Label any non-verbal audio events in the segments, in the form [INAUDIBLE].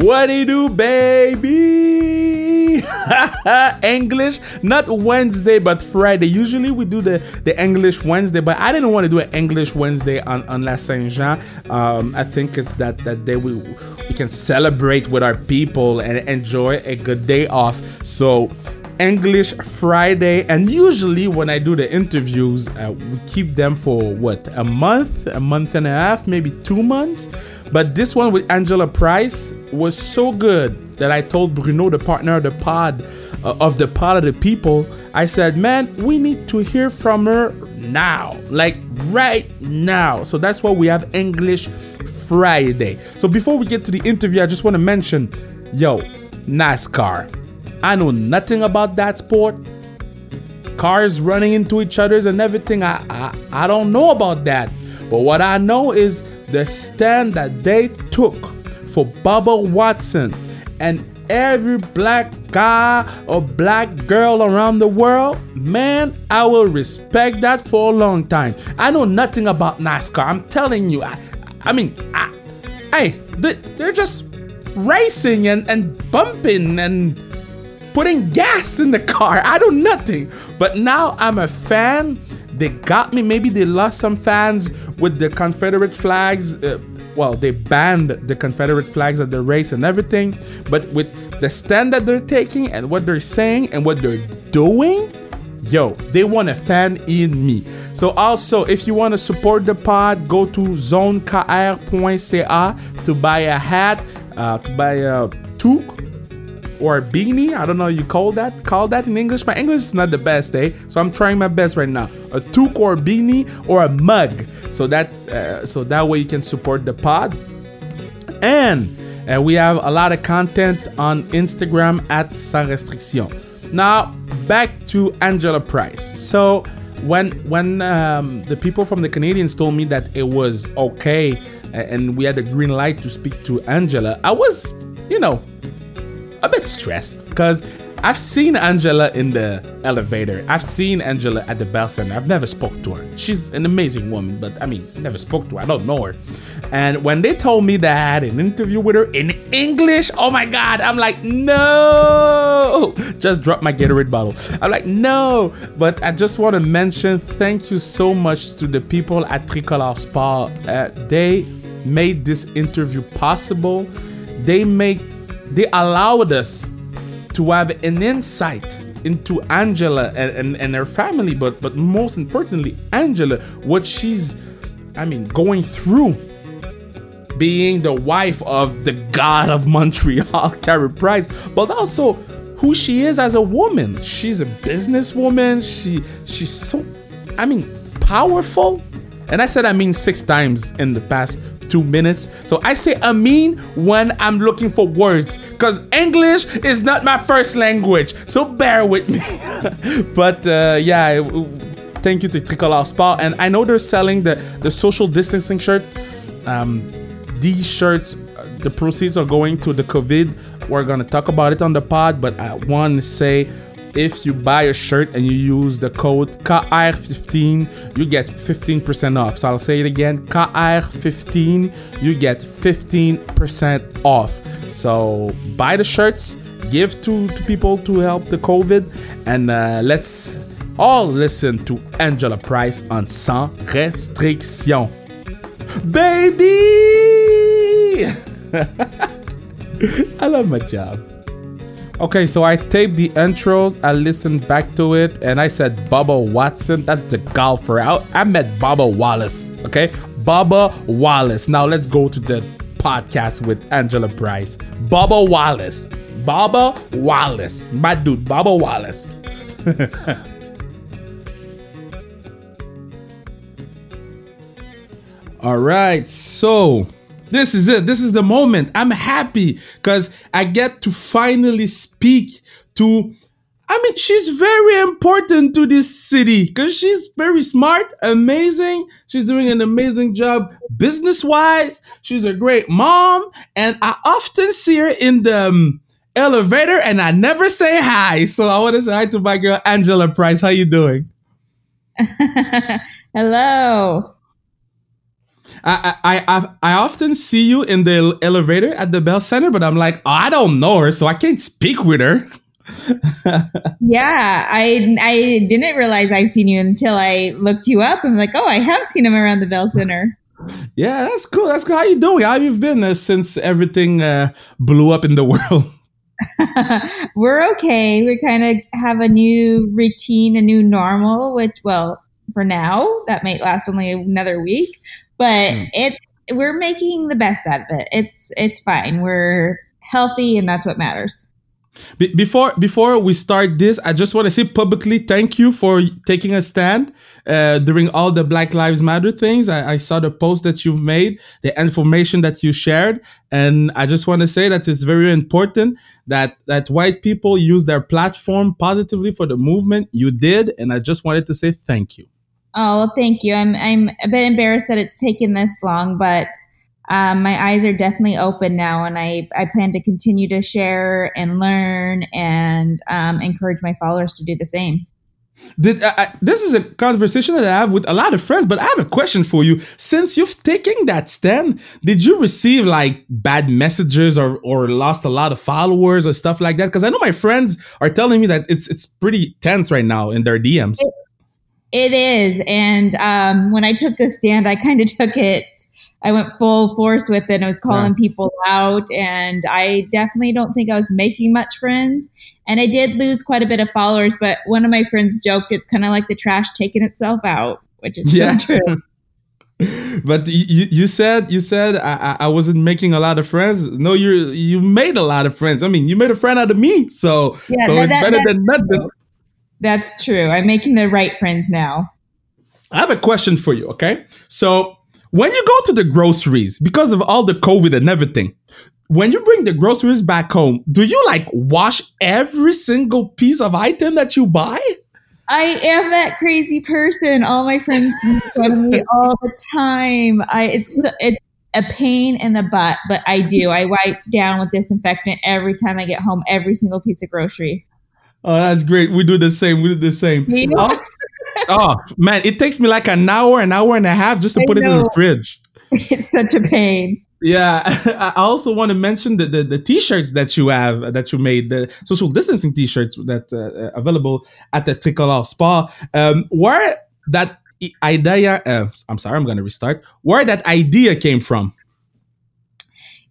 What do you do, baby? [LAUGHS] English, not Wednesday, but Friday. Usually we do the, the English Wednesday, but I didn't want to do an English Wednesday on, on La Saint Jean. Um, I think it's that, that day we, we can celebrate with our people and enjoy a good day off. So, English Friday, and usually when I do the interviews, uh, we keep them for what a month, a month and a half, maybe two months. But this one with Angela Price was so good that I told Bruno, the partner of the pod, uh, of the pod of the people, I said, man, we need to hear from her now, like right now. So that's why we have English Friday. So before we get to the interview, I just want to mention, yo, NASCAR. I know nothing about that sport. Cars running into each other's and everything. I, I I don't know about that. But what I know is the stand that they took for Bubba Watson and every black guy or black girl around the world, man, I will respect that for a long time. I know nothing about NASCAR. I'm telling you. I, I mean, I, hey, they, they're just racing and, and bumping and putting gas in the car. I do nothing. But now I'm a fan. They got me. Maybe they lost some fans with the Confederate flags. Uh, well, they banned the Confederate flags at the race and everything. But with the stand that they're taking and what they're saying and what they're doing, yo, they want a fan in me. So also, if you want to support the pod, go to zonekr.ca to buy a hat, uh, to buy a toque or beanie. I don't know you call that call that in English. My English is not the best, eh? So I'm trying my best right now. A toque or beanie or a mug, so that uh, so that way you can support the pod. And uh, we have a lot of content on Instagram at Sans Restriction. Now back to Angela Price. So when when um, the people from the Canadiens told me that it was okay and we had a green light to speak to Angela, I was, you know, a bit stressed because I've seen Angela in the elevator. I've seen Angela at the Bell Center. I've never spoke to her. She's an amazing woman, but I mean, never spoke to her. I don't know her. And when they told me that I had an interview with her in English, oh my God, I'm like, no. [LAUGHS] Just drop my Gatorade bottle. I'm like, no. But I just want to mention thank you so much to the people at Tricolore Sport. Uh, they made this interview possible. They made they allowed us to have an insight into Angela and, and, and her family, but but most importantly, Angela, what she's I mean going through being the wife of the god of Montreal, [LAUGHS] Carey Price, but also who she is as a woman. She's a businesswoman. She she's so I mean powerful. And I said I mean six times in the past two minutes. So I say I mean when I'm looking for words because English is not my first language. So bear with me. [LAUGHS] but uh, yeah, thank you to Tricolore Sport. And I know they're selling the, the social distancing shirt. Um, these shirts, the proceeds are going to the COVID. We're going to talk about it on the pod, but I want to say if you buy a shirt and you use the code KR15, you get 15% off. So I'll say it again KR15, you get 15% off. So buy the shirts, give to, to people to help the COVID, and uh, let's all listen to Angela Price on Sans Restriction. Baby! [LAUGHS] I love my job. Okay, so I taped the intro, I listened back to it, and I said Bubba Watson. That's the golfer. I, I met Bubba Wallace. Okay, Bubba Wallace. Now let's go to the podcast with Angela Price. Bubba Wallace. Bubba Wallace. My dude, Bubba Wallace. [LAUGHS] All right, so this is it. This is the moment. I'm happy because I get to finally speak to. I mean, she's very important to this city because she's very smart, amazing. She's doing an amazing job business wise. She's a great mom, and I often see her in the um, elevator, and I never say hi. So I want to say hi to my girl Angela Price. How you doing? [LAUGHS] Hello. I, I I I often see you in the elevator at the Bell Center, but I'm like, oh, I don't know her, so I can't speak with her. [LAUGHS] yeah, I I didn't realize I've seen you until I looked you up. I'm like, oh, I have seen him around the Bell Center. Yeah, that's cool. That's cool. How you doing? How you been uh, since everything uh, blew up in the [LAUGHS] world? [LAUGHS] We're okay. We kind of have a new routine, a new normal, which, well, for now, that might last only another week, but mm. it's we're making the best out of it. It's it's fine. We're healthy, and that's what matters. Be- before before we start this, I just want to say publicly thank you for taking a stand uh, during all the Black Lives Matter things. I, I, saw the post that you've made, the information that you shared, and I just want to say that it's very important that that white people use their platform positively for the movement. You did, and I just wanted to say thank you. Oh, well, thank you. I'm I'm a bit embarrassed that it's taken this long, but um, my eyes are definitely open now, and I, I plan to continue to share and learn and um, encourage my followers to do the same. Did uh, this is a conversation that I have with a lot of friends, but I have a question for you. Since you've taken that stand, did you receive like bad messages or or lost a lot of followers or stuff like that? Because I know my friends are telling me that it's it's pretty tense right now in their DMs. it, it is, and um, when I took the stand, I kind of took it I went full force with it. And I was calling yeah. people out, and I definitely don't think I was making much friends. And I did lose quite a bit of followers, but one of my friends joked it's kind of like the trash taking itself out, which is yeah. true. [LAUGHS] but you, you said you said I, I wasn't making a lot of friends. No, you you made a lot of friends. I mean, you made a friend out of me, so yeah, so it's that, better than nothing. That's true. I'm making the right friends now. I have a question for you. Okay, so when you go to the groceries, because of all the COVID and everything, when you bring the groceries back home, do you like wash every single piece of item that you buy? I am that crazy person. All my friends make me [LAUGHS] all the time. I it's it's a pain in the butt, but I do. I wipe down with disinfectant every time I get home. Every single piece of grocery. Oh, that's great. We do the same. We do the same. Yeah [LAUGHS] oh man, it takes me like an hour, an hour and a half just to I put know. it in the fridge. [LAUGHS] It's such a pain. Yeah, [LAUGHS] I also want to mention the, the, the t-shirts that you have that you made the social distancing t-shirts that uh, available at the Tricolore Sport. Um, where that idea? Uh, I'm sorry, I'm going to restart. Where that idea came from?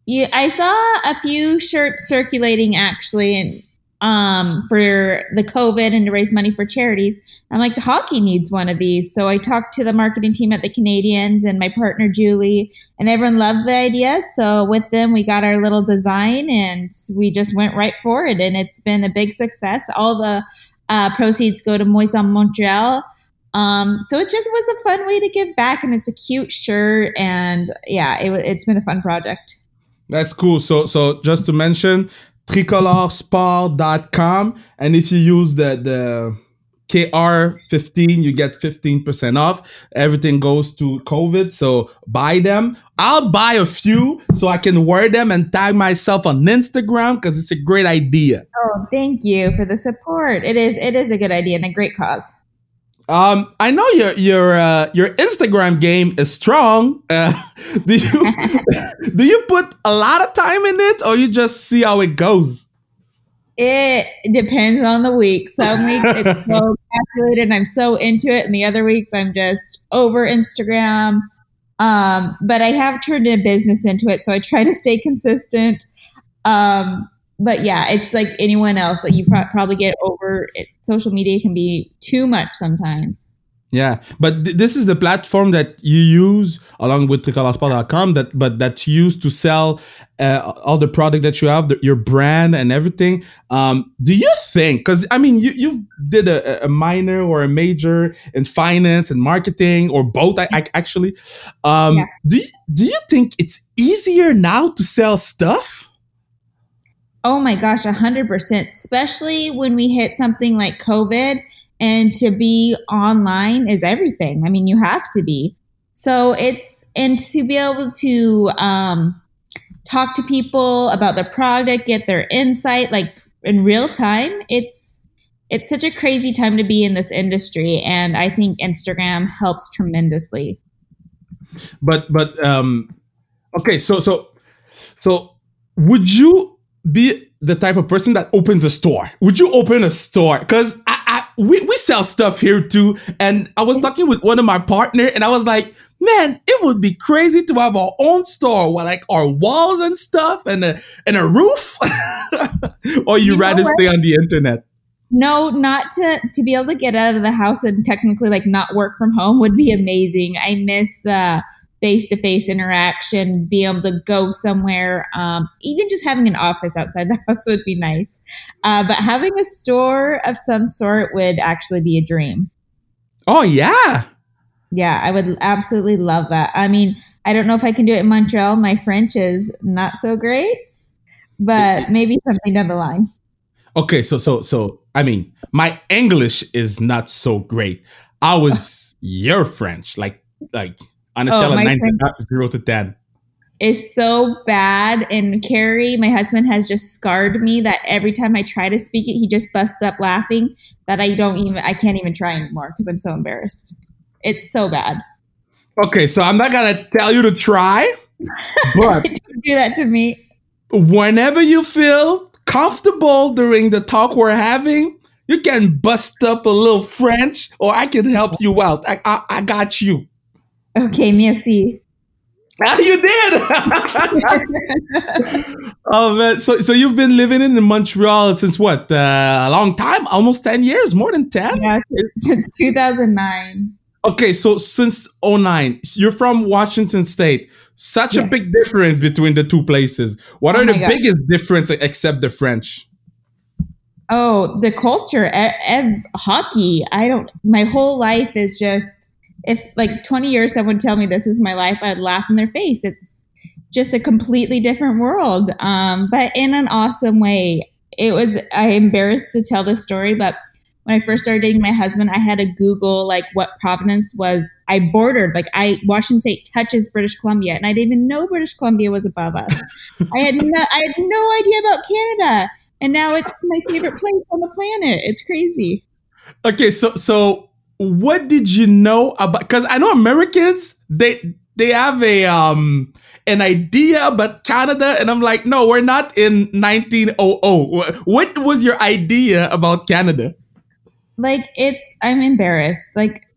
Yeah, I saw a few shirts circulating actually, and um, for the COVID and to raise money for charities. I'm like, the hockey needs one of these. So I talked to the marketing team at the Canadiens and my partner Julie, and everyone loved the idea. So with them, we got our little design and we just went right for it. And it's been a big success. All the uh, proceeds go to Moisson Montreal. Um, so it just was a fun way to give back, and it's a cute shirt, and yeah, it, it's been a fun project. That's cool. So, so just to mention, tricoloresport.com. And if you use the, the KR15, you get 15% off. Everything goes to COVID. So buy them. I'll buy a few so I can wear them and tag myself on Instagram because it's a great idea. Oh, thank you for the support. It is it is a good idea and a great cause. Um, I know your your uh, your Instagram game is strong. Uh, [LAUGHS] do you [LAUGHS] do you put a lot of time in it, or you just see how it goes? It depends on the week. Some weeks it's [LAUGHS] so calculated, and I'm so into it, and the other weeks I'm just over Instagram. Um, but I have turned a business into it, so I try to stay consistent. Um, but yeah, it's like anyone else. Like you probably get over it. Social media can be too much sometimes. Yeah, but th- this is the platform that you use along with tricoloresport.com that but that's used to sell uh, all the product that you have, the, your brand and everything. Um, do you think? Because I mean, you you did a, a, minor or a major in finance and marketing or both. I, I actually. Um, yeah. Do you, do you think it's easier now to sell stuff? Oh my gosh, 100%, especially when we hit something like COVID and to be online is everything. I mean, you have to be. So it's, and to be able to um, talk to people about the product, get their insight like in real time, it's, it's such a crazy time to be in this industry. And I think Instagram helps tremendously. but but um, okay. So so so would you be the type of person that opens a store? Would you open a store? Because I, I we we sell stuff here too, and I was talking with one of my partner, and I was like man, it would be crazy to have our own store with like our walls and stuff and a and a roof. [LAUGHS] or you, you rather stay on the internet? No, not to to be able to get out of the house and technically like not work from home would be amazing. I miss the face to face interaction, be able to go somewhere. Um, even just having an office outside [LAUGHS] the house would be nice. Uh, but having a store of some sort would actually be a dream. Oh yeah, yeah, I would absolutely love that. I mean, I don't know if I can do it in Montreal. My French is not so great, but maybe something down the line. Okay, so so so I mean, my English is not so great. I was [LAUGHS] your French, like like on a oh, scale of nine French zero to ten. Is so bad, and Carey, my husband, has just scarred me that every time I try to speak it, he just busts up laughing. That I don't even, I can't even try anymore because I'm so embarrassed. It's so bad. Okay, so I'm not gonna tell you to try, [LAUGHS] but don't do that to me. Whenever you feel comfortable during the talk we're having, you can bust up a little French, or I can help you out. I I, I got you. Okay, merci. Ah, you did. [LAUGHS] oh man, so so you've been living in Montreal since what? Uh, a long time, almost ten years, more than ten. Yeah, since 2009. Okay, so since 09, you're from Washington State. Such yeah. a big difference between the two places. What oh are the God. biggest differences except the French? Oh, the culture, e- e- hockey. I don't. My whole life is just. If like 20 years someone tell me this is my life, I'd laugh in their face. It's just a completely different world, um, but in an awesome way. It was. I embarrassed to tell this story, but when I first started dating my husband, I had to Google like what Providence was. I bordered like I Washington State touches British Columbia, and I didn't even know British Columbia was above us. [LAUGHS] I had no, I had no idea about Canada, and now it's my favorite place on the planet. It's crazy. Okay, so so what did you know about? Because I know Americans they they have a um an idea about Canada, and I'm like, no, we're not in 1900. What was your idea about Canada? like it's I'm embarrassed. Like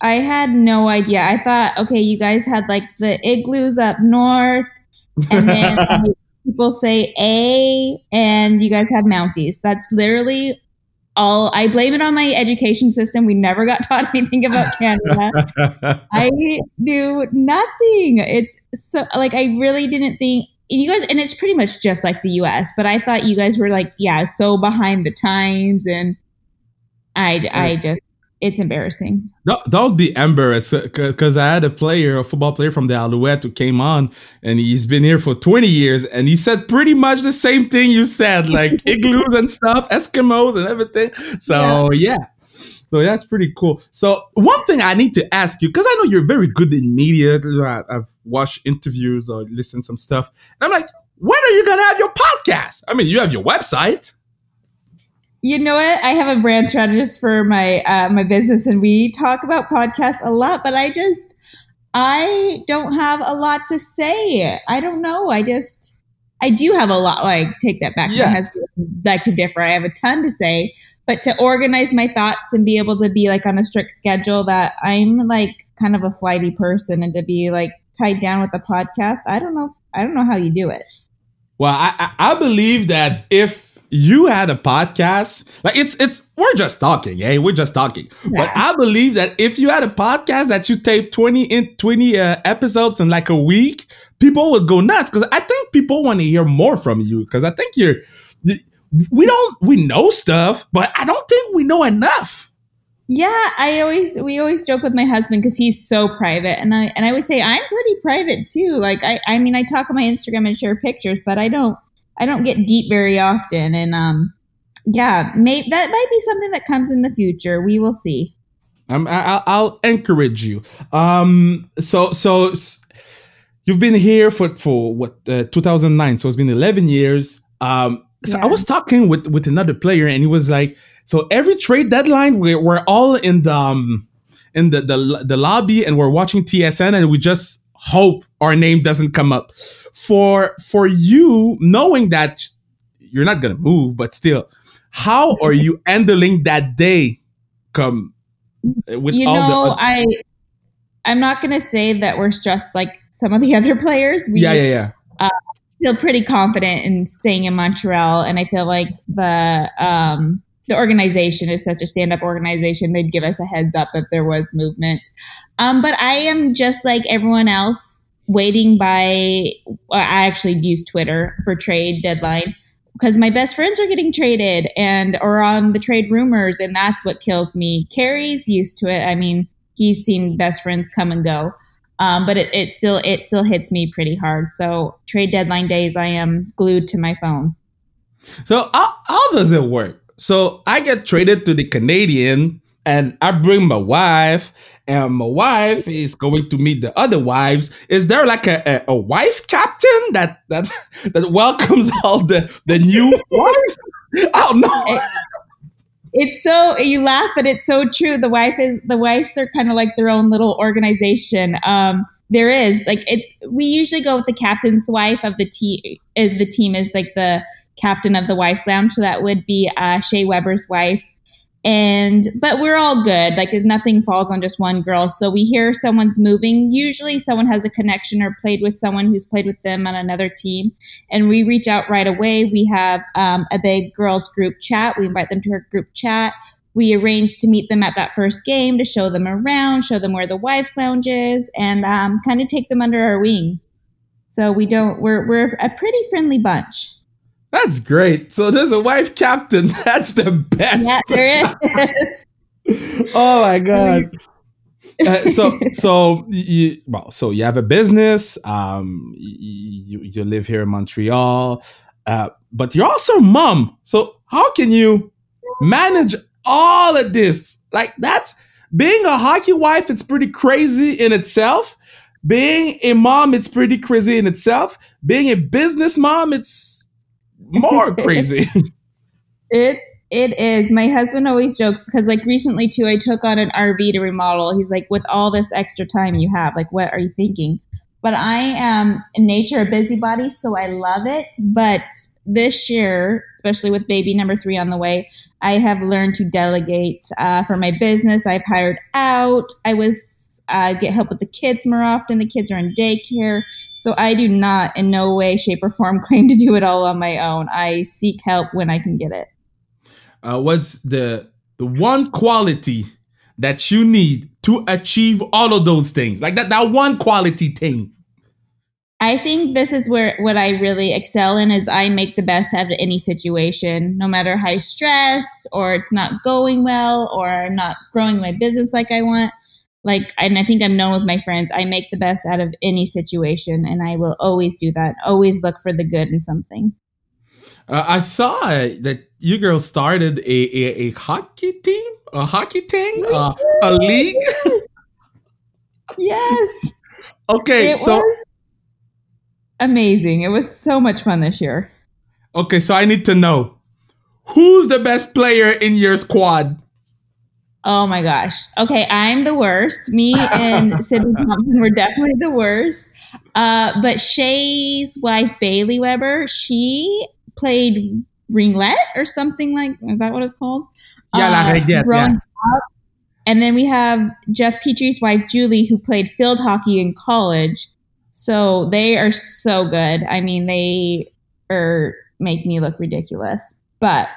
I had no idea. I thought, okay, you guys had like the igloos up north, and then [LAUGHS] people say A, and you guys have Mounties. That's literally all. I blame it on my education system. We never got [LAUGHS] taught anything about Canada. [LAUGHS] I knew nothing. It's so like I really didn't think. You guys, and it's pretty much just like the U.S. But I thought you guys were like, yeah, so behind the times and I, I just, it's embarrassing. Don't be embarrassed because I had a player, a football player from the Alouette who came on and he's been here for 20 years and he said pretty much the same thing you said, like [LAUGHS] igloos and stuff, Eskimos and everything. So, yeah. yeah. So that's pretty cool. So one thing I need to ask you, because I know you're very good in media. Uh, I've watched interviews or listened some stuff. And I'm like, when are you gonna have your podcast? I mean, you have your website you know what? I have a brand strategist for my uh, my business, and we talk about podcasts a lot. But I just I don't have a lot to say. I don't know. I just I do have a lot. Like take that back. Yeah. like to differ. I have a ton to say, but to organize my thoughts and be able to be like on a strict schedule that I'm like kind of a flighty person, and to be like tied down with the podcast. I don't know. I don't know how you do it. Well, I I believe that if you had a podcast? Like it's it's we're just talking hey we're just talking. Yeah. but i believe that if you had a podcast that you tape 20 in 20 uh, episodes in like a week people would go nuts. Because i think people want to hear more from you. Because i think you're we don't we know stuff but i don't think we know enough. Yeah, I always we always joke with my husband because he's so private, and I and I would say I'm pretty private too. Like I I mean I talk on my Instagram and share pictures, but I don't I don't get deep very often, and um, yeah, may, that might be something that comes in the future. We will see. Um, I, I'll encourage you. Um, so so you've been here for for what uh, 2009, so it's been 11 years. Um, so yeah. I was talking with with another player, and he was like, so every trade deadline, we're, we're all in the um, in the, the the lobby and we're watching TSN and we just hope our name doesn't come up. For for you, knowing that you're not gonna move, but still, how are you [LAUGHS] handling that day? Come with you all know, the. I I'm not gonna say that we're stressed like some of the [LAUGHS] other players. We, yeah, yeah, yeah. Uh, feel pretty confident in staying in Montreal, and I feel like the um, the organization is such a stand up organization. They'd give us a heads up if there was movement. Um, but I am just like everyone else, waiting by. I actually use Twitter for trade deadline because my best friends are getting traded and or on the trade rumors, and that's what kills me. Carey's used to it. I mean, he's seen best friends come and go. Um, but it, it still it still hits me pretty hard. So trade deadline days, I am glued to my phone. So how, how does it work? So I get traded to the Canadian, and I bring my wife, and my wife is going to meet the other wives. Is there like a, a, a wife captain that that [LAUGHS] that welcomes [LAUGHS] all the the new [LAUGHS] wives? Oh no. it's so you laugh, but it's so true. The wife is the wives are kind of like their own little organization. Um, there is like it's we usually go with the captain's wife of the team. The team is like the captain of the wife's lounge, so that would be uh, Shea Weber's wife and but we're all good. Like nothing falls on just one girl. So we hear someone's moving. Usually someone has a connection or played with someone who's played with them on another team. And we reach out right away. We have um, a big girls group chat. We invite them to our group chat. We arrange to meet them at that first game to show them around show them where the wife's lounge is and um, kind of take them under our wing. So we don't we're, we're a pretty friendly bunch that's great. So there's a wife captain. [LAUGHS] That's the best. Yeah, there is. [LAUGHS] oh my [LAUGHS] god. Uh, so so you well so you have a business um you you live here in montreal uh but you're also a mom so how can you manage all of this like that's being a hockey wife it's pretty crazy in itself being a mom it's pretty crazy in itself being a business mom it's more [LAUGHS] crazy. It it is. My husband always jokes because like recently too, I took on an RV to remodel. He's like, with all this extra time you have, like, what are you thinking? But I am in nature a busybody, so I love it. But this year, especially with baby number three on the way, I have learned to delegate uh, for my business. I've hired out. I was uh, get help with the kids more often. The kids are in daycare. So I do not, in no way, shape, or form, [LAUGHS] claim to do it all on my own. I seek help when I can get it. Uh, what's the the one quality that you need to achieve all of those things? Like that that one quality thing. I think this is where what I really excel in is I make the best out of any situation, no matter how stressed or it's not going well or I'm not growing my business like I want like and i think i'm known with my friends. I make the best out of any situation and i will always do that. Always look for the good in something. Uh, i saw that you girls started a, a, a hockey team? A hockey team uh, a league? Yes, yes. [LAUGHS] okay it so was amazing. It was so much fun this year. Okay so i need to know who's the best player in your squad Oh my gosh. Okay, I'm the worst. Me and [LAUGHS] Sydney Thompson were definitely the worst. Uh, but Shea's wife, Bailey Weber, she played ringette or something like is that what it's called? Yeah, uh, like yeah. And then we have Jeff Petry's wife, Julie, who played field hockey in college. So they are so good. I mean, they are make me look ridiculous. But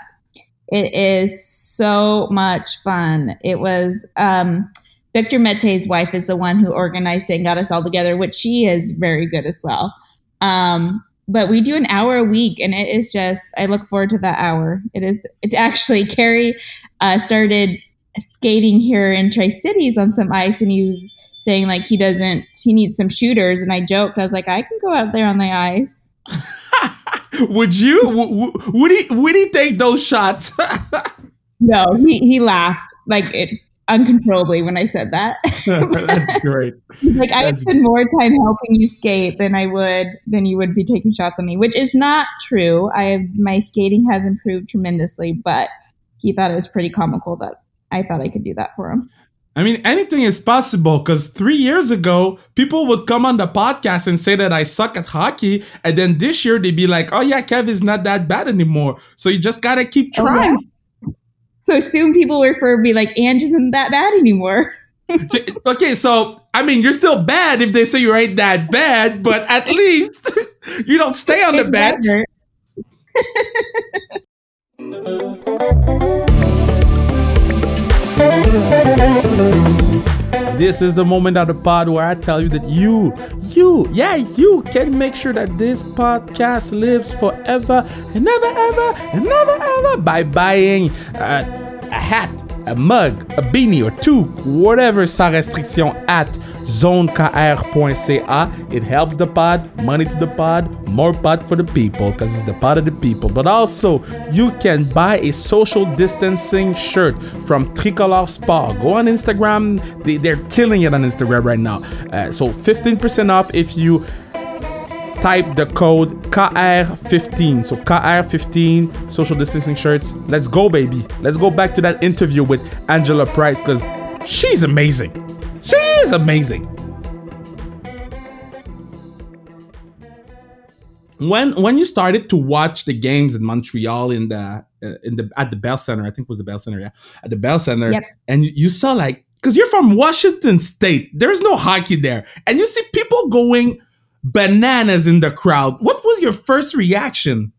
it is so much fun. It was um, Victor Mete's wife is the one who organized it and got us all together, which she is very good as well. Um, but we do an hour a week, and it is just I look forward to that hour. It is it's actually Carey uh, started skating here in Tri Cities on some ice, and he was saying like he doesn't he needs some shooters, and I joked I was like I can go out there on the ice. [LAUGHS] [LAUGHS] would you? W- would he? Would he take those shots? [LAUGHS] No, he he laughed like it uncontrollably when I said that. [LAUGHS] That's great. like I would spend more time helping you skate than I would than you would be taking shots on me, which is not true. I have my skating has improved tremendously, but he thought it was pretty comical that I thought I could do that for him. I mean, anything is possible because three years ago, people would come on the podcast and say that I suck at hockey. And then this year, they'd be like, oh, yeah, Kev is not that bad anymore. So you just got to keep oh, trying. Oh. So soon people will refer be like, Ange isn't that bad anymore. okay, so I mean, you're still bad if they say you ain't that bad, but at least [LAUGHS] you don't stay on the bench. [LAUGHS] This is the moment of the pod where I tell you that you, you, yeah, you can make sure that this podcast lives forever and never, ever, and never, ever by buying a hat, a mug, a beanie, or two, whatever, sans restriction at zonekr.ca. It helps the pod, money to the pod, more pod for the people because it's the pod of the people. But also, you can buy a social distancing shirt from Tricolore Sport. Go on Instagram, they, they're killing it on Instagram right now. Uh, so 15% off if you type the code KR15. So KR15 social distancing shirts. Let's go, baby. Let's go back to that interview with Angela Price because she's amazing. She is amazing. When when you started to watch the games in Montreal in the uh, in the at the Bell Center, I think it was the Bell Center, yeah, at the Bell Center, Yep. and you saw like because you're from Washington State, there's no hockey there, and you see people going bananas in the crowd. What was your first reaction?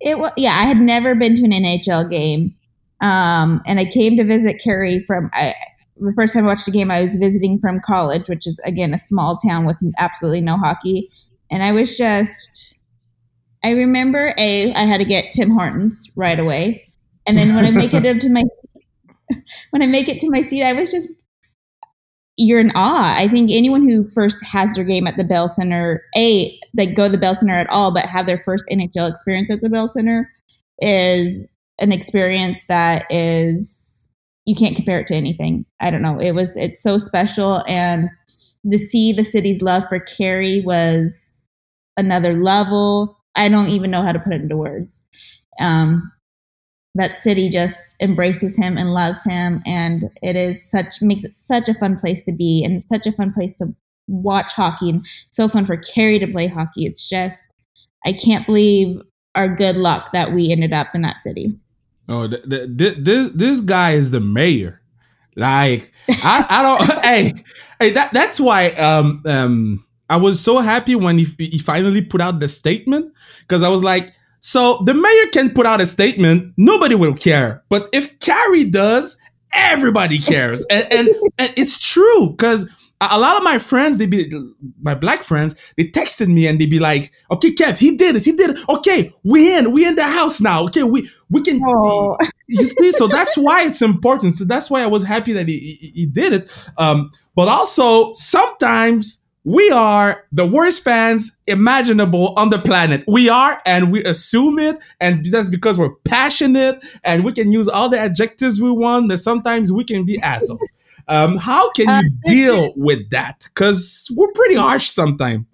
It was yeah. I had never been to an NHL game, um, and I came to visit Carey from. I, the first time I watched the game, I was visiting from college, which is again a small town with absolutely no hockey, and I was just. I remember a I had to get Tim Hortons right away, and then when I make it up to my [LAUGHS] when I make it to my seat, I was just you're in awe. I think anyone who first has their game at the Bell Center, a they go to the Bell Center at all, but have their first NHL experience at the Bell Center is an experience that is you can't compare it to anything. I don't know. It was it's so special, and to see the city's love for Carey was another level. I don't even know how to put it into words. Um, that city just embraces him and loves him and it is such makes it such a fun place to be and such a fun place to watch hockey and so fun for Carey to play hockey. It's just I can't believe our good luck that we ended up in that city. Oh, th- th- th- this this guy is the mayor. Like I, I don't. [LAUGHS] hey, hey, that that's why um um I was so happy when he he finally put out the statement because I was like, so the mayor can put out a statement, nobody will care, but if Carey does, everybody cares, and and, and it's true because a lot of my friends, they be my black friends, they texted me and they be like, "Okay, Kev, he did it, he did it. Okay, we in, we in the house now. Okay, we we can." Oh. [LAUGHS] you see, so that's why it's important. So that's why I was happy that he he, he did it. Um, but also sometimes we are the worst fans imaginable on the planet. We are, and we assume it, and that's because we're passionate and we can use all the adjectives we want, but sometimes we can be assholes. Um, how can you [LAUGHS] deal with that? Because we're pretty harsh sometimes.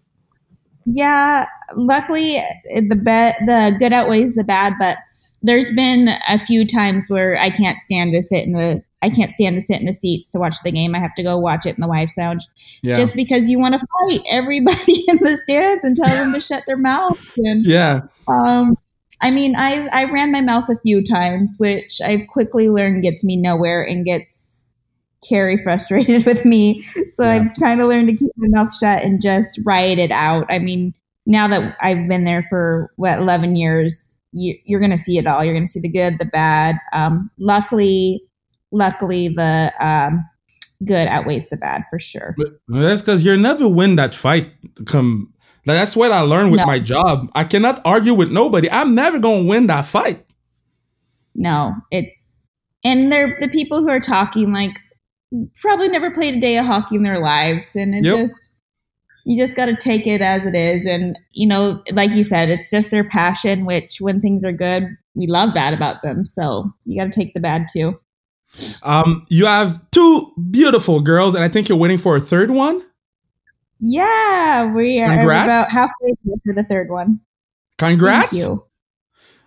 Yeah, luckily the be- the good outweighs the bad, but there's been a few times where I can't stand to sit in the I can't stand to sit in the seats to watch the game. I have to go watch it in the wives' lounge, Yeah. just because you want to fight everybody [LAUGHS] in the stands and tell them to shut their mouth. And yeah. um, I mean, I I ran my mouth a few times, which I've quickly learned gets me nowhere and gets Carey frustrated [LAUGHS] with me. So Yeah. I've kind of learned to keep my mouth shut and just write it out. I mean, now that I've been there for what eleven years, you, you're going to see it all. You're going to see the good, the bad. Um, luckily, luckily, the um, good outweighs the bad for sure. But that's because you'll never win that fight. Come, that's what I learned with No. my job. I cannot argue with nobody. I'm never gonna win that fight. No, it's and they're the people who are talking like probably never played a day of hockey in their lives, and it Yep. just you just got to take it as it is, and you know, like you said, it's just their passion. Which when things are good, we love that about them. So you got to take the bad too. Um, you have two beautiful girls, and I think you're waiting for a third one. Yeah, we are Congrats. about halfway through for the third one. Congrats. Thank you.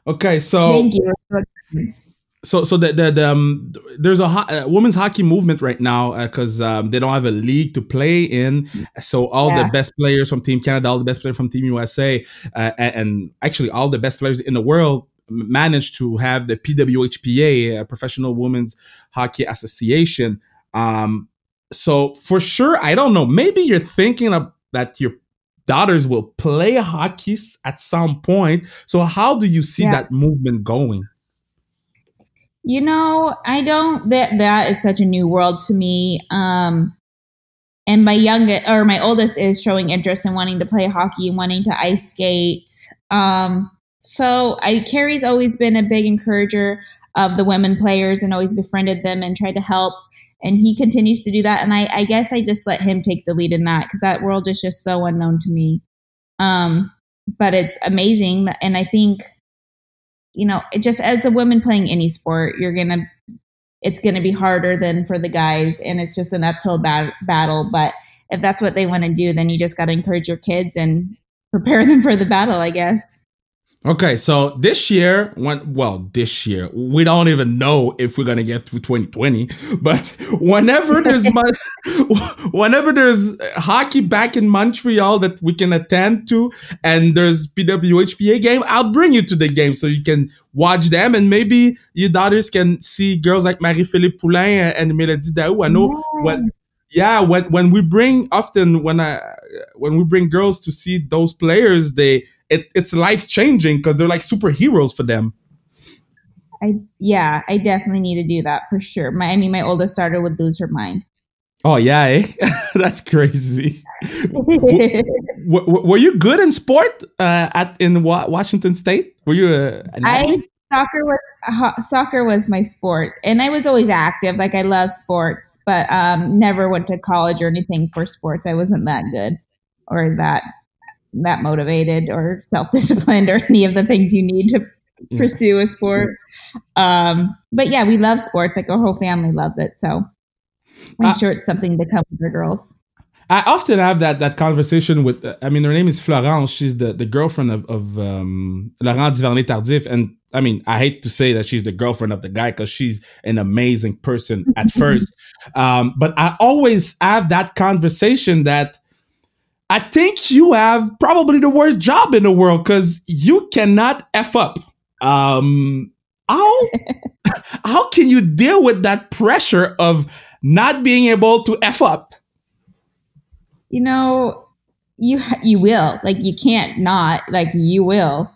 Okay, so Thank you. So so the, the um, there's a, ho- a women's hockey movement right now because um, they don't have a league to play in. So all Yeah. the best players from team canada all the best players from team usa uh, and, and actually all the best players in the world managed to have the pwhpa uh, professional women's hockey association. Um, so for sure i don't know. Maybe you're thinking of that your daughters will play hockey at some point. So how do you see Yeah. that movement going You know, I don't that that is such a new world to me. Um and my youngest or my oldest is showing interest in wanting to play hockey and wanting to ice skate. Um so I Carey's always been a big encourager of the women players and always befriended them and tried to help. And he continues to do that. And I, I guess I just let him take the lead in that because that world is just so unknown to me. Um, but it's amazing. And I think you know, it just as a woman playing any sport, you're gonna, it's gonna be harder than for the guys, and it's just an uphill bat- battle. But if that's what they want to do, then you just got to encourage your kids and prepare [LAUGHS] them for the battle, I guess. Okay, so this year, when well, this year we don't even know if we're gonna get through 2020. But [LAUGHS] whenever there's [LAUGHS] [LAUGHS] whenever there's hockey back in Montreal that we can attend to, and there's PWHPA game, I'll bring you to the game so you can watch them, and maybe your daughters can see girls like Marie-Philip Poulin and Mélodie Daoust. I know when mm. yeah when when we bring often when i when we bring girls to see those players they it, it's life changing because they're like superheroes for them I yeah, I definitely need to do that for sure. My I mean, my oldest daughter would lose her mind. oh yeah eh? [LAUGHS] that's crazy [LAUGHS] w- w- were you good in sport uh, at in Wa- washington state were you uh, I soccer was ho- soccer was my sport, and I was always active. Like I love sports, but um, never went to college or anything for sports. I wasn't that good or that that motivated or self disciplined or [LAUGHS] any of the things you need to Yeah. pursue a sport. Um, but yeah, we love sports. Like our whole family loves it. So I'm Uh, sure it's something to come with the girls. I often have that that conversation with. uh, I mean, her name is Florence. She's the, the girlfriend of, of um, Laurent Duvernay Tardif, and I mean, I hate to say that she's the girlfriend of the guy because she's an amazing person at [LAUGHS] first. Um, but I always have that conversation that I think you have probably the worst job in the world because you cannot f up. Um, how [LAUGHS] how can you deal with that pressure of not being able to f up? You know, you you will like you can't not like you will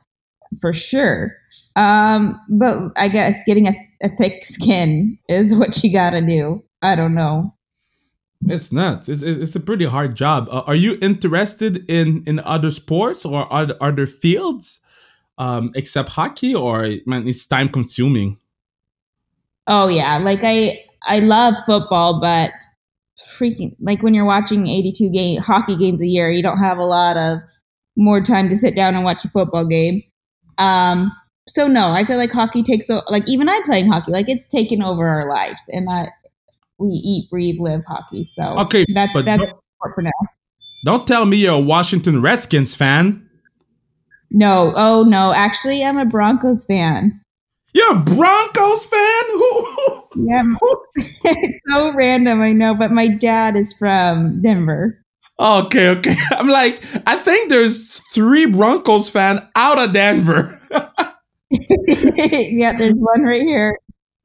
for sure. Um, but I guess getting a, a thick skin is [LAUGHS] what you got to do. I don't know. It's nuts. It's, it's a pretty hard job. Uh, are you interested in in other sports or other other fields, um, except hockey? Or man, it's time consuming. Oh yeah, like I I love football, but freaking like when you're watching 82 game hockey games a year, you don't have a lot of more time to sit down and watch a football game. Um, so no, I feel like hockey takes like even I playing hockey, like it's taken over our lives, and that we eat, breathe, live hockey. So Okay, that's but that's don't- for now. Don't tell me you're a Washington Redskins fan. No, oh no, actually, I'm a Broncos fan. You're a Broncos fan. Who? Yeah, [LAUGHS] it's so random, I know, but my dad is from Denver. Okay, okay. [LAUGHS] I'm like, I think there's three Broncos fan out of Denver. [LAUGHS] yeah, there's one right here.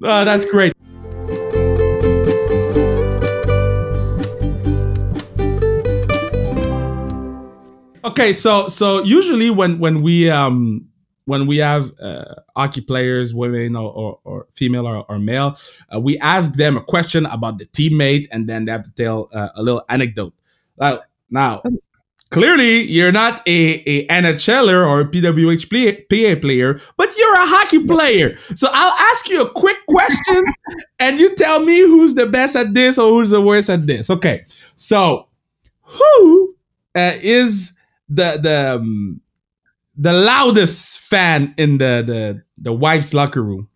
Oh, that's great. Okay, so so usually when when we um when we have uh, hockey players, women or, or, or female or, or male, uh, we ask them a question about the teammate, and then they have to tell uh, a little anecdote. Uh, now, clearly, you're not a, a NHLer or a PWH play, PA player, but you're a hockey player. So I'll ask you a quick question, [LAUGHS] and you tell me who's the best at this or who's the worst at this. Okay, so who uh, is the the um, the loudest fan in the the the wife's locker room?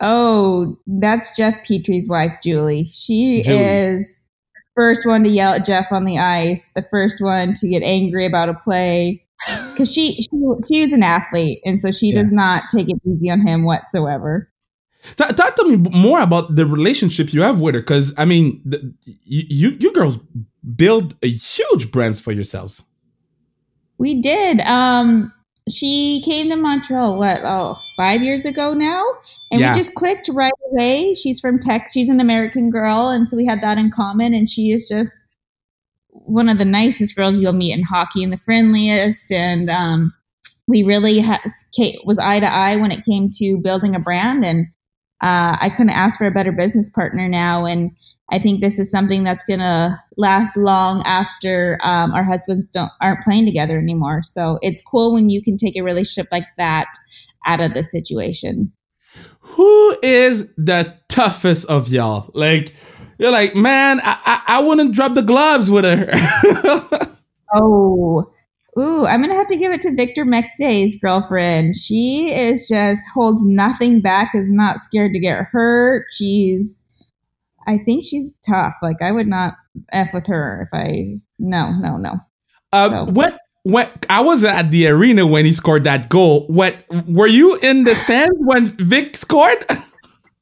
Oh, that's Jeff Petry's wife, Julie. She Julie. is the first one to yell at Jeff on the ice, the first one to get angry about a play. Because she, she she's an athlete, and so she Yeah. does not take it easy on him whatsoever. Talk, talk to me more about the relationship you have with her, because I mean, the, you, you you girls build a huge brands for yourselves. We did. Um, she came to Montreal what oh five years ago now, and Yeah. we just clicked right away. She's from Texas. She's an American girl, and so we had that in common. And she is just one of the nicest girls you'll meet in hockey, and the friendliest. And um, we really ha- Kate was eye to eye when it came to building a brand, and uh, I couldn't ask for a better business partner now. And I think this is something that's gonna last long after um, our husbands don't aren't playing together anymore. So it's cool when you can take a relationship like that out of the situation. Who is the toughest of y'all? Like, you're like, man, I I, I wouldn't drop the gloves with her. [LAUGHS] Oh, ooh, I'm gonna have to give it to Victor Mete's girlfriend. She is just holds nothing back, is not scared to get hurt. She's, I think she's tough. Like I would not f with her if I. No, no, no. Um, So- when when I was at the arena when he scored that goal, what were you in the stands when Vic scored? [LAUGHS]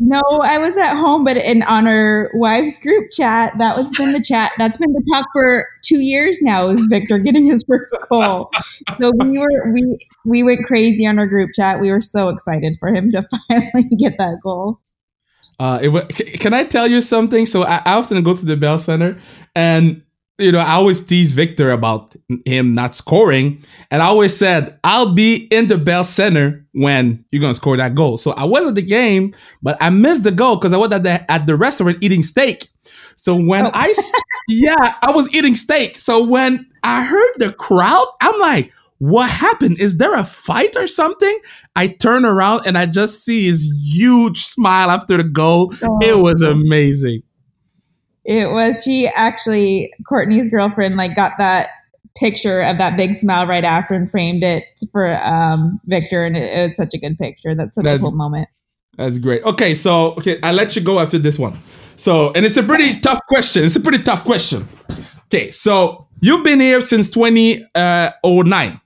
No, I was at home, but in on our wives group chat, that was been the chat. That's been the talk for two years now. Is Victor getting his first goal? So we were we we went crazy on our group chat. We were so excited for him to [LAUGHS] finally get that goal. Uh, it can I tell you something? So I often go to the Bell Center, and you know I always tease Victor about him not scoring, and I always said I'll be in the Bell Center when you're gonna score that goal. So I was at the game, but I missed the goal because I was at the at the restaurant eating steak. So when Oh. I [LAUGHS] yeah I was eating steak. So when I heard the crowd, I'm like. What happened? Is there a fight or something? I turn around and I just see his huge smile after the goal. It oh. was amazing. It was she actually Courtney's girlfriend like got that picture of that big smile right after and framed it for um, Victor, and it, it's such a good picture. That's such That's- a cool moment. That's great. Okay, so okay, I'll let you go after this one. So, and it's a pretty tough question. It's a pretty tough question. Okay, so you've been here since 2009.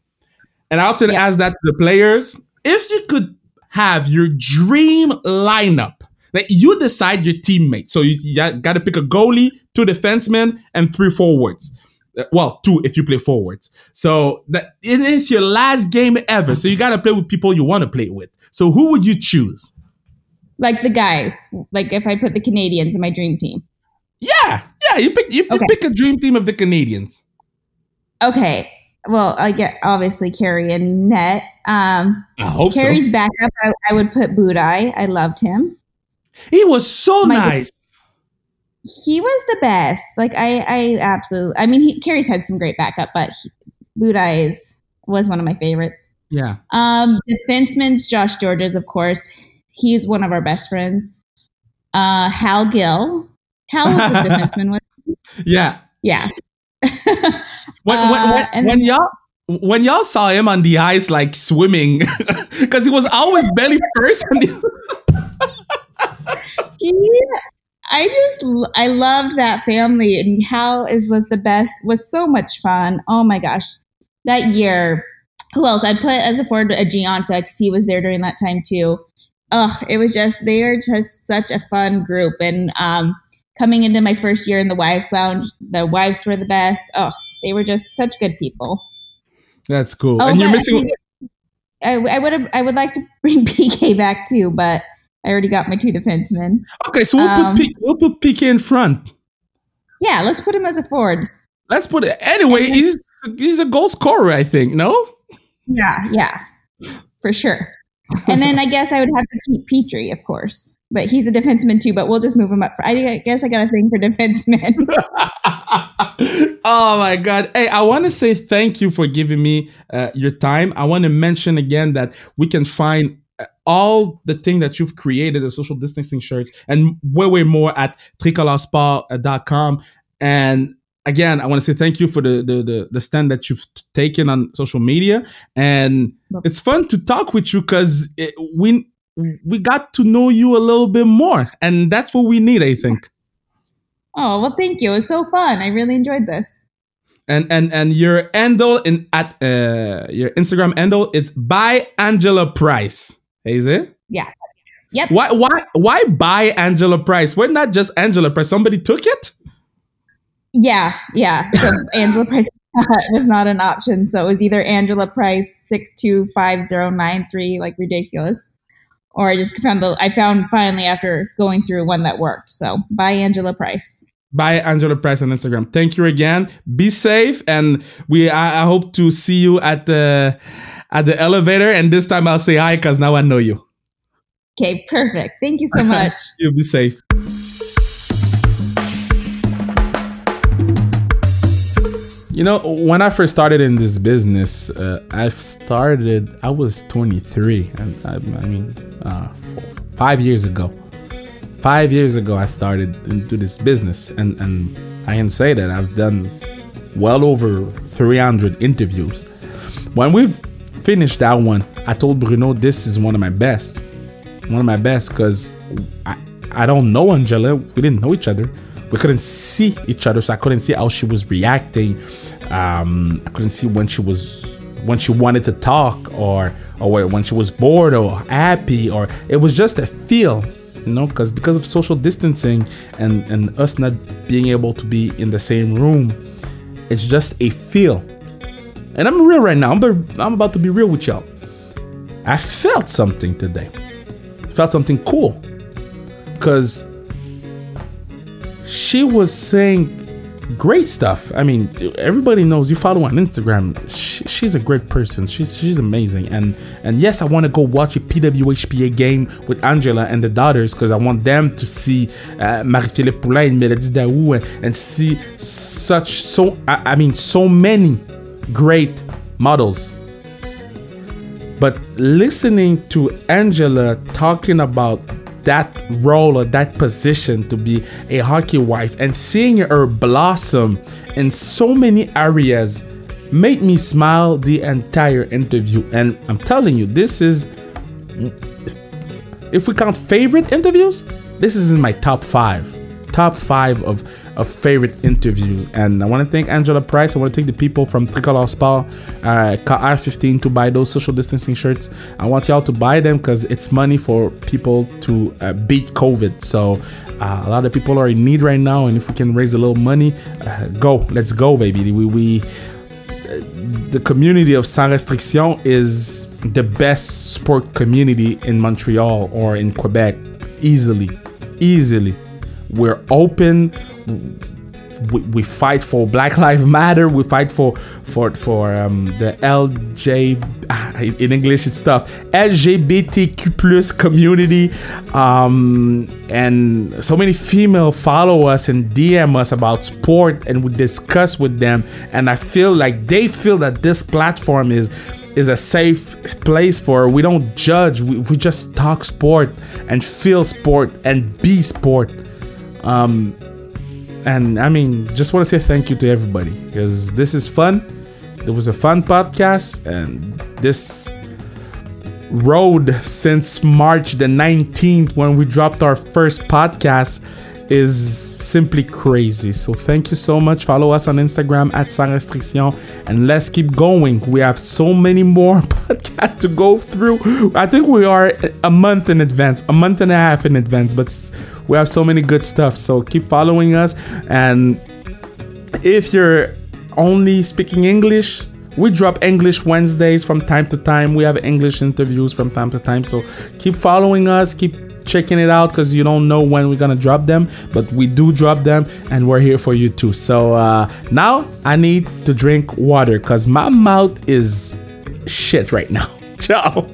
And I often Yeah. ask that to the players. If you could have your dream lineup, like you decide your teammate. So you, you got to pick a goalie, two defensemen, and three forwards. Uh, Well, two if you play forwards. So that it is your last game ever. So you got to play with people you want to play with. So who would you choose? Like the guys, like if I put the Canadiens in my dream team. Yeah, yeah. You pick you Okay. pick a dream team of the Canadiens. Okay. Well, I get obviously Carey and net. Um, I hope Carey's so. backup, I, I would put Budaj. I loved him. He was so My- nice. He was the best. Like I, I absolutely. I mean, he, Carey's had some great backup, but he, Budaj is was one of my favorites. Yeah. Um, defenseman's Josh Gorges, of course. He's one of our best friends. Uh, Hal Gill. Hal was a [LAUGHS] defenseman with. Yeah. Yeah. [LAUGHS] When, Uh, when, when, and when y'all when y'all saw him on the ice like swimming, [LAUGHS] because he was always belly first. the- he, I just I loved that family and Hal is was the best. Was so much fun. Oh my gosh, that year. Who else? I'd put as a forward a Gionta because he was there during that time too. Oh, it was just they are just such a fun group. And um, coming into my first year in the wives lounge, the wives were the best. Oh, they were just such good people. That's cool. Oh, and you're missing. I, I would have. I would like to bring [LAUGHS] PK back too, but I already got my two defensemen. Okay, so we'll um, put P, we'll put PK in front. Yeah, let's put him as a forward. Let's put it anyway. Then- He's he's a goal scorer, I think. No. Yeah, yeah, for sure. And then I guess I would have to keep Petry, of course, but he's a defenseman too. But we'll just move him up. I guess I got a thing for defensemen. [LAUGHS] [LAUGHS] oh my god hey i want to say thank you for giving me uh, your time i want to mention again that we can find all the thing that you've created the social distancing shirts and way way more at tricoloresport.com and again i want to say thank you for the, the the the stand that you've taken on social media and it's fun to talk with you because we we got to know you a little bit more and that's what we need i think oh well, thank you. It's so fun. I really enjoyed this. and and and your handle in at uh your Instagram handle it's by Angela Price. Is it? Yeah. Yep. Why why why buy Angela Price? Why not just Angela Price? Somebody took it? Yeah, yeah. [LAUGHS] Angela Price was not an option. So it was either Angela Price six two five zero nine three, like ridiculous, or I just found the I found finally after going through one that worked. So buy Angela Price. Buy Angela Price on Instagram. Thank you again. Be safe, and we I, I hope to see you at the at the elevator. And this time I'll say hi because now I know you. Okay, perfect. Thank you so [LAUGHS] much. You'll be safe. You know, when I first started in this business, uh, I've started, I was 23. And I, I mean, uh, four, five years ago. Five years ago, I started into this business. And, and I can say that I've done well over 300 interviews. When we've finished that one, I told Bruno this is one of my best. One of my best because I, I don't know Angela. We didn't know each other we couldn't see each other, so I couldn't see how she was reacting. Um, I couldn't see when she was when she wanted to talk or or when she was bored or happy or it was just a feel you know because because of social distancing and and us not being able to be in the same room it's just a feel and i'm real right now i'm, I'm about to be real with y'all i felt something today felt something cool because she was saying great stuff. I mean, everybody knows you follow on Instagram. She, she's a great person. She's she's amazing. And and yes, I want to go watch a PWHPA game with Angela and the daughters because I want them to see uh, Marie-Philip Poulin and Mélodie Daoust and, and see such so I, I mean so many great models. But listening to Angela talking about that role or that position to be a hockey wife and seeing her blossom in so many areas made me smile the entire interview. And I'm telling you, this is, if we count favorite interviews, this is in my top five. Top five of of favorite interviews. And I want to thank Angela Price. I want to thank the people from Tricolore Sport, uh, R15 to buy those social distancing shirts. I want y'all to buy them because it's money for people to uh, beat COVID. So uh, a lot of people are in need right now, and if we can raise a little money, uh, go. Let's go, baby. We we the community of Sans Restriction is the best sport community in Montreal or in Quebec, easily, easily. We're open we, we fight for Black Lives Matter. We fight for for for um, the LJ ah, in English tough LGBTQ plus community, um, and so many female follow us and DM us about sport, and we discuss with them. And I feel like they feel that this platform is is a safe place for we don't judge we, we just talk sport and feel sport and be sport um and I mean, just want to say thank you to everybody because this is fun. It was a fun podcast, and this road since March the 19th when we dropped our first podcast is simply crazy. So thank you so much. Follow us on Instagram at Sans Restriction and let's keep going. We have so many more [LAUGHS] podcasts to go through. I think we are a month in advance, a month and a half in advance, but we have so many good stuff. So keep following us. And if you're only speaking English, we drop English Wednesdays from time to time. We have English interviews from time to time. So keep following us, keep checking it out because you don't know when we're gonna drop them, but we do drop them and we're here for you too. So uh, now I need to drink water because my mouth is shit right now. [LAUGHS] Ciao.